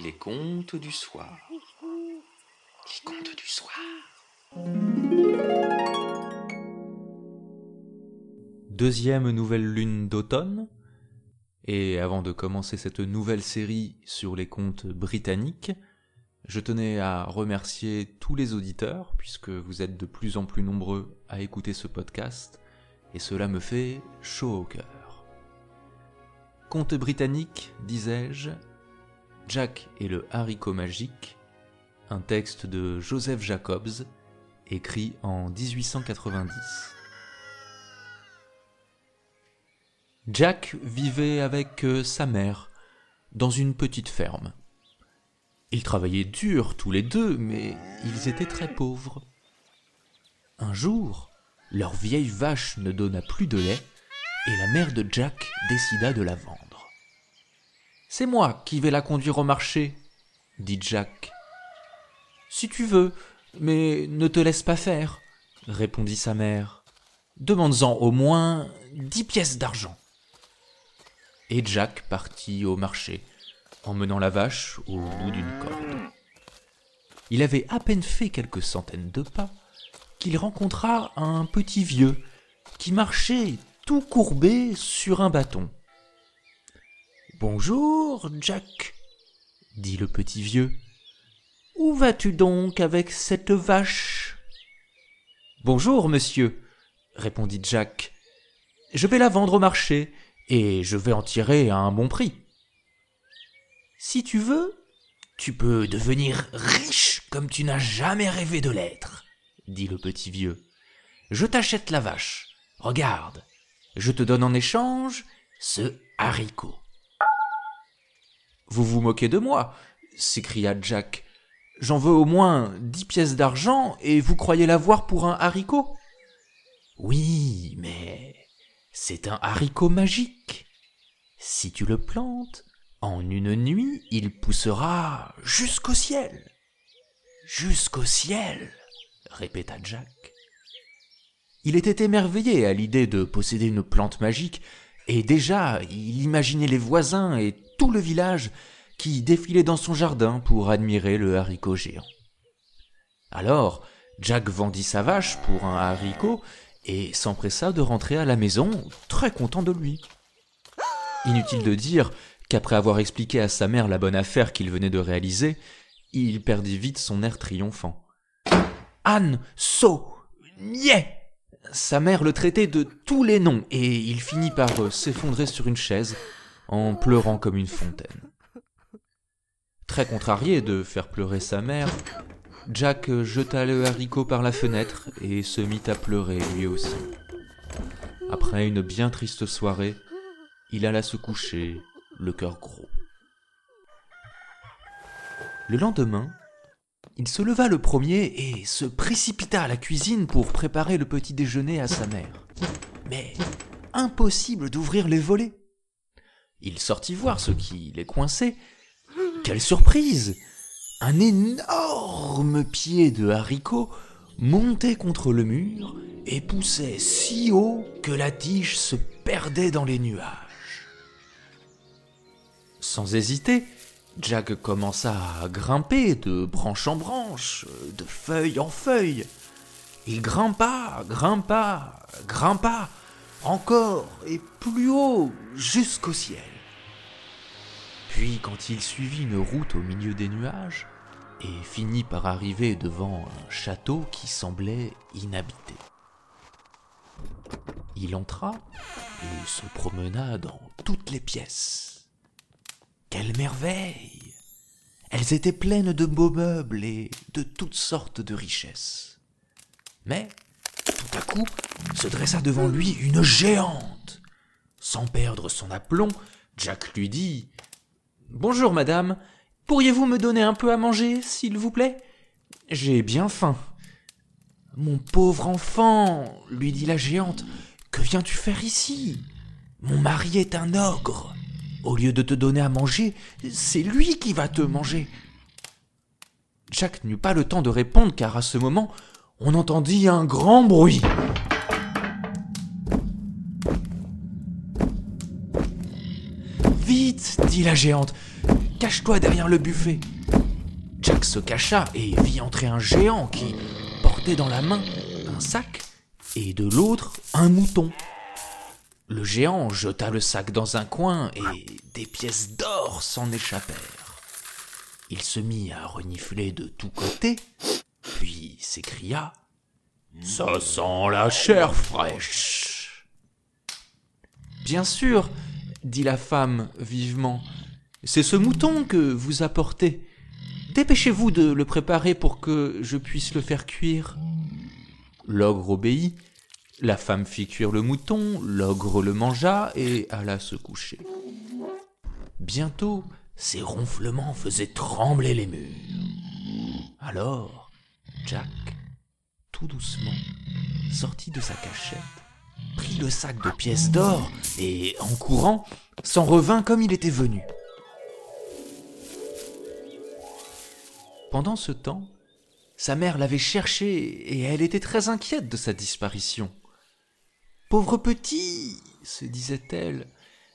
Les contes du soir. Les contes du soir. Deuxième nouvelle lune d'automne. Et avant de commencer cette nouvelle série sur les contes britanniques, je tenais à remercier tous les auditeurs, puisque vous êtes de plus en plus nombreux à écouter ce podcast, et cela me fait chaud au cœur. Conte britannique, disais-je, Jack et le haricot magique, un texte de Joseph Jacobs, écrit en 1890. Jack vivait avec euh, sa mère dans une petite ferme. Ils travaillaient dur tous les deux, mais ils étaient très pauvres. Un jour, leur vieille vache ne donna plus de lait, et la mère de Jack décida de la vendre. C'est moi qui vais la conduire au marché, dit Jack. Si tu veux, mais ne te laisse pas faire, répondit sa mère. Demande-en au moins dix pièces d'argent et Jack partit au marché, emmenant la vache au bout d'une corde. Il avait à peine fait quelques centaines de pas qu'il rencontra un petit vieux qui marchait tout courbé sur un bâton. Bonjour, Jack, dit le petit vieux. Où vas-tu donc avec cette vache? Bonjour, monsieur, répondit Jack. Je vais la vendre au marché et je vais en tirer un bon prix. Si tu veux, tu peux devenir riche comme tu n'as jamais rêvé de l'être, dit le petit vieux. Je t'achète la vache. Regarde, je te donne en échange ce haricot. Vous vous moquez de moi, s'écria Jack. J'en veux au moins dix pièces d'argent et vous croyez l'avoir pour un haricot? Oui, mais c'est un haricot magique. Si tu le plantes, en une nuit, il poussera jusqu'au ciel. Jusqu'au ciel, répéta Jack. Il était émerveillé à l'idée de posséder une plante magique, et déjà il imaginait les voisins et le village qui défilaient dans son jardin pour admirer le haricot géant. Alors, Jack vendit sa vache pour un haricot et s'empressa de rentrer à la maison, très content de lui. Inutile de dire qu'après avoir expliqué à sa mère la bonne affaire qu'il venait de réaliser, il perdit vite son air triomphant. Anne, so, niais Sa mère le traitait de tous les noms, et il finit par euh, s'effondrer sur une chaise, en pleurant comme une fontaine. Très contrarié de faire pleurer sa mère, Jack jeta le haricot par la fenêtre et se mit à pleurer lui aussi. Après une bien triste soirée, il alla se coucher, le cœur gros. Le lendemain, il se leva le premier et se précipita à la cuisine pour préparer le petit déjeuner à sa mère. Mais impossible d'ouvrir les volets. Il sortit voir ce qui les coinçait. Quelle surprise un énorme pied de haricot montait contre le mur et poussait si haut que la tige se perdait dans les nuages. Sans hésiter, Jack commença à grimper de branche en branche, de feuille en feuille. Il grimpa, grimpa, grimpa, encore et plus haut jusqu'au ciel. Puis, quand il suivit une route au milieu des nuages, et finit par arriver devant un château qui semblait inhabité. Il entra et se promena dans toutes les pièces. Quelle merveille Elles étaient pleines de beaux meubles et de toutes sortes de richesses. Mais, tout à coup, se dressa devant lui une géante. Sans perdre son aplomb, Jack lui dit Bonjour, madame. Pourriez-vous me donner un peu à manger, s'il vous plaît? J'ai bien faim. Mon pauvre enfant, lui dit la géante, que viens-tu faire ici? Mon mari est un ogre. Au lieu de te donner à manger, c'est lui qui va te manger. Jack n'eut pas le temps de répondre car à ce moment, on entendit un grand bruit. Vite, dit la géante, cache-toi derrière le buffet. Jack se cacha et vit entrer un géant qui portait dans la main un sac et de l'autre un mouton. Le géant jeta le sac dans un coin et des pièces d'or s'en échappèrent. Il se mit à renifler de tous côtés, s'écria Ça sent la chair fraîche. Bien sûr, dit la femme vivement, c'est ce mouton que vous apportez. Dépêchez-vous de le préparer pour que je puisse le faire cuire. L'ogre obéit. La femme fit cuire le mouton, l'ogre le mangea et alla se coucher. Bientôt, ses ronflements faisaient trembler les murs. Alors, Jack, tout doucement, sortit de sa cachette, prit le sac de pièces d'or et, en courant, s'en revint comme il était venu. Pendant ce temps, sa mère l'avait cherché et elle était très inquiète de sa disparition. Pauvre petit, se disait-elle,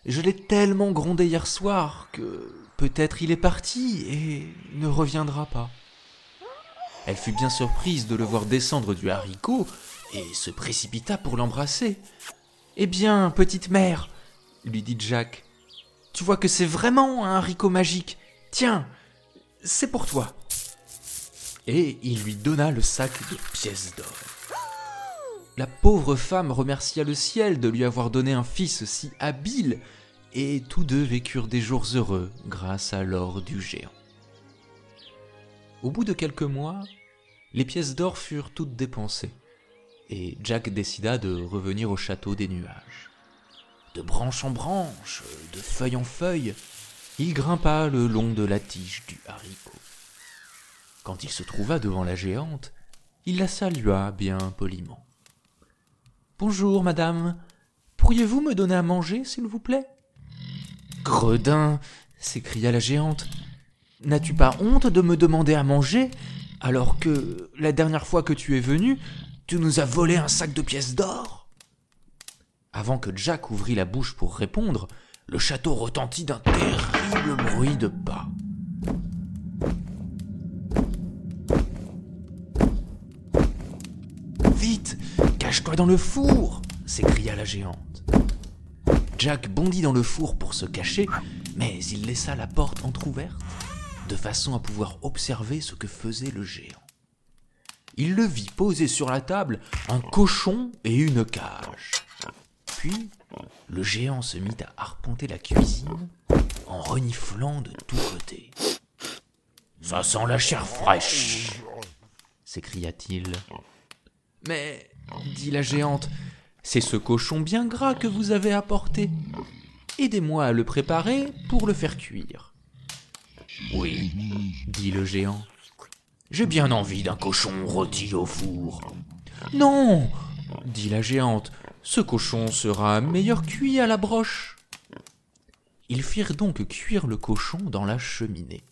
je l'ai tellement grondé hier soir que peut-être il est parti et ne reviendra pas. Elle fut bien surprise de le voir descendre du haricot et se précipita pour l'embrasser. Eh bien, petite mère, lui dit Jack, tu vois que c'est vraiment un haricot magique. Tiens, c'est pour toi et il lui donna le sac de pièces d'or. La pauvre femme remercia le ciel de lui avoir donné un fils si habile, et tous deux vécurent des jours heureux grâce à l'or du géant. Au bout de quelques mois, les pièces d'or furent toutes dépensées, et Jack décida de revenir au château des nuages. De branche en branche, de feuille en feuille, il grimpa le long de la tige du haricot. Quand il se trouva devant la géante, il la salua bien poliment. Bonjour, madame. Pourriez-vous me donner à manger, s'il vous plaît Gredin s'écria la géante. N'as-tu pas honte de me demander à manger alors que la dernière fois que tu es venu, tu nous as volé un sac de pièces d'or? Avant que Jack ouvrît la bouche pour répondre, le château retentit d'un terrible bruit de pas. Cache-toi dans le four s'écria la géante. Jack bondit dans le four pour se cacher, mais il laissa la porte entr'ouverte, de façon à pouvoir observer ce que faisait le géant. Il le vit poser sur la table un cochon et une cage. Puis, le géant se mit à arpenter la cuisine en reniflant de tous côtés. Ça sent la chair fraîche s'écria-t-il. Mais dit la géante, c'est ce cochon bien gras que vous avez apporté. Aidez-moi à le préparer pour le faire cuire. Oui, dit le géant. J'ai bien envie d'un cochon rôti au four. Non, dit la géante, ce cochon sera meilleur cuit à la broche. Ils firent donc cuire le cochon dans la cheminée.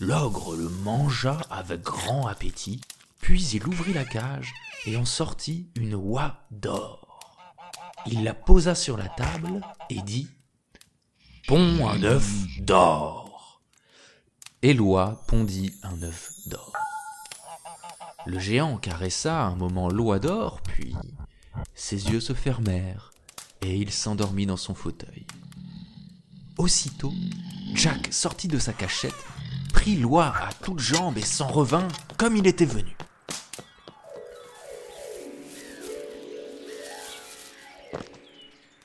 L'ogre le mangea avec grand appétit, puis il ouvrit la cage et en sortit une oie d'or. Il la posa sur la table et dit Pond un œuf d'or. Et l'oie pondit un œuf d'or. Le géant caressa un moment l'oie d'or, puis ses yeux se fermèrent et il s'endormit dans son fauteuil. Aussitôt, Jack sortit de sa cachette, prit l'oie à toutes jambes et s'en revint comme il était venu.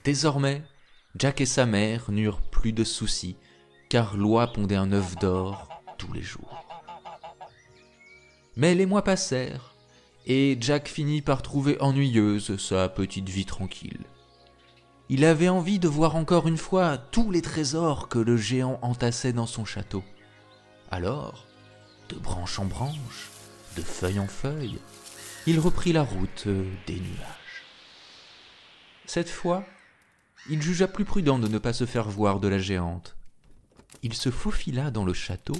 Désormais, Jack et sa mère n'eurent plus de soucis, car Loi pondait un œuf d'or Mais les mois passèrent, et Jack finit par trouver ennuyeuse sa petite vie tranquille. Il avait envie de voir encore une fois tous les trésors que le géant entassait dans son château. Alors, de branche en branche, de feuille en feuille, il reprit la route des nuages. Cette fois, il jugea plus prudent de ne pas se faire voir de la géante. Il se faufila dans le château,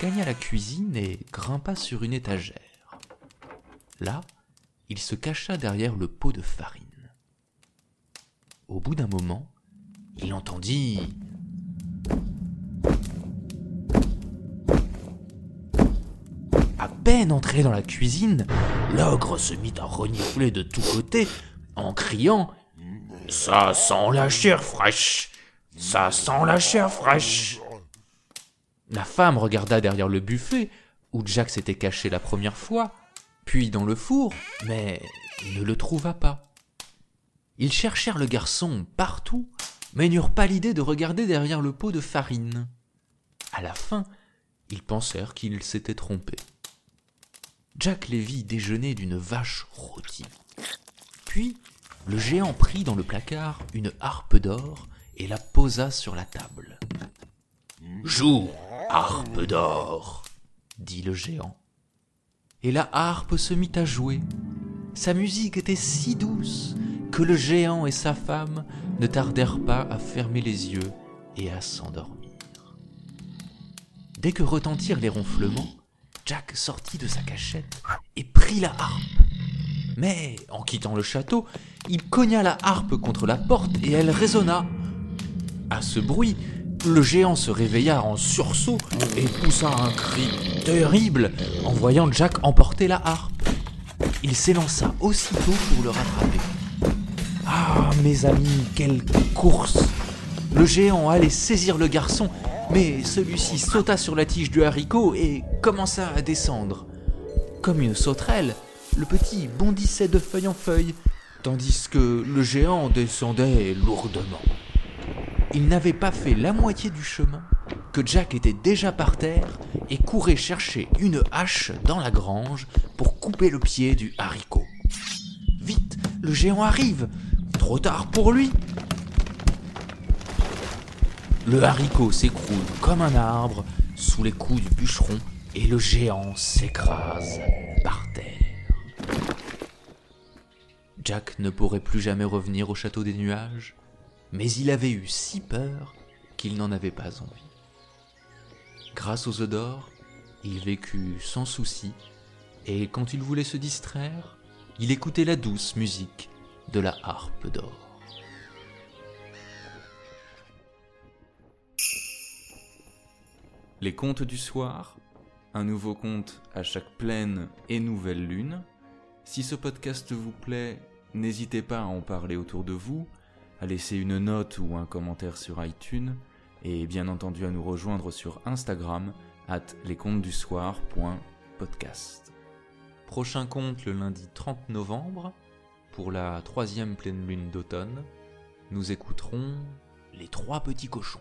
gagna la cuisine et grimpa sur une étagère. Là, il se cacha derrière le pot de farine. Au bout d'un moment, il entendit À peine entré dans la cuisine, l'ogre se mit à renifler de tous côtés en criant ⁇ Ça sent la chair fraîche Ça sent la chair fraîche !⁇ la femme regarda derrière le buffet, où Jack s'était caché la première fois, puis dans le four, mais ne le trouva pas. Ils cherchèrent le garçon partout, mais n'eurent pas l'idée de regarder derrière le pot de farine. À la fin, ils pensèrent qu'ils s'étaient trompés. Jack les vit déjeuner d'une vache rôtie. Puis, le géant prit dans le placard une harpe d'or et la posa sur la table. Joue, harpe d'or, dit le géant. Et la harpe se mit à jouer. Sa musique était si douce que le géant et sa femme ne tardèrent pas à fermer les yeux et à s'endormir. Dès que retentirent les ronflements, Jack sortit de sa cachette et prit la harpe. Mais, en quittant le château, il cogna la harpe contre la porte et elle résonna. À ce bruit, le géant se réveilla en sursaut et poussa un cri terrible en voyant Jack emporter la harpe. Il s'élança aussitôt pour le rattraper. Ah, mes amis, quelle course Le géant allait saisir le garçon, mais celui-ci sauta sur la tige du haricot et commença à descendre. Comme une sauterelle, le petit bondissait de feuille en feuille, tandis que le géant descendait lourdement. Il n'avait pas fait la moitié du chemin que Jack était déjà par terre et courait chercher une hache dans la grange pour couper le pied du haricot. Vite, le géant arrive Trop tard pour lui Le haricot s'écroule comme un arbre sous les coups du bûcheron et le géant s'écrase par terre. Jack ne pourrait plus jamais revenir au château des nuages, mais il avait eu si peur qu'il n'en avait pas envie. Grâce aux œufs d'or, il vécut sans souci, et quand il voulait se distraire, il écoutait la douce musique de la harpe d'or. Les contes du soir, un nouveau conte à chaque pleine et nouvelle lune. Si ce podcast vous plaît, n'hésitez pas à en parler autour de vous, à laisser une note ou un commentaire sur iTunes, et bien entendu à nous rejoindre sur Instagram at lescontesdusoir.podcast. Prochain conte le lundi 30 novembre. Pour la troisième pleine lune d'automne, nous écouterons Les trois petits cochons.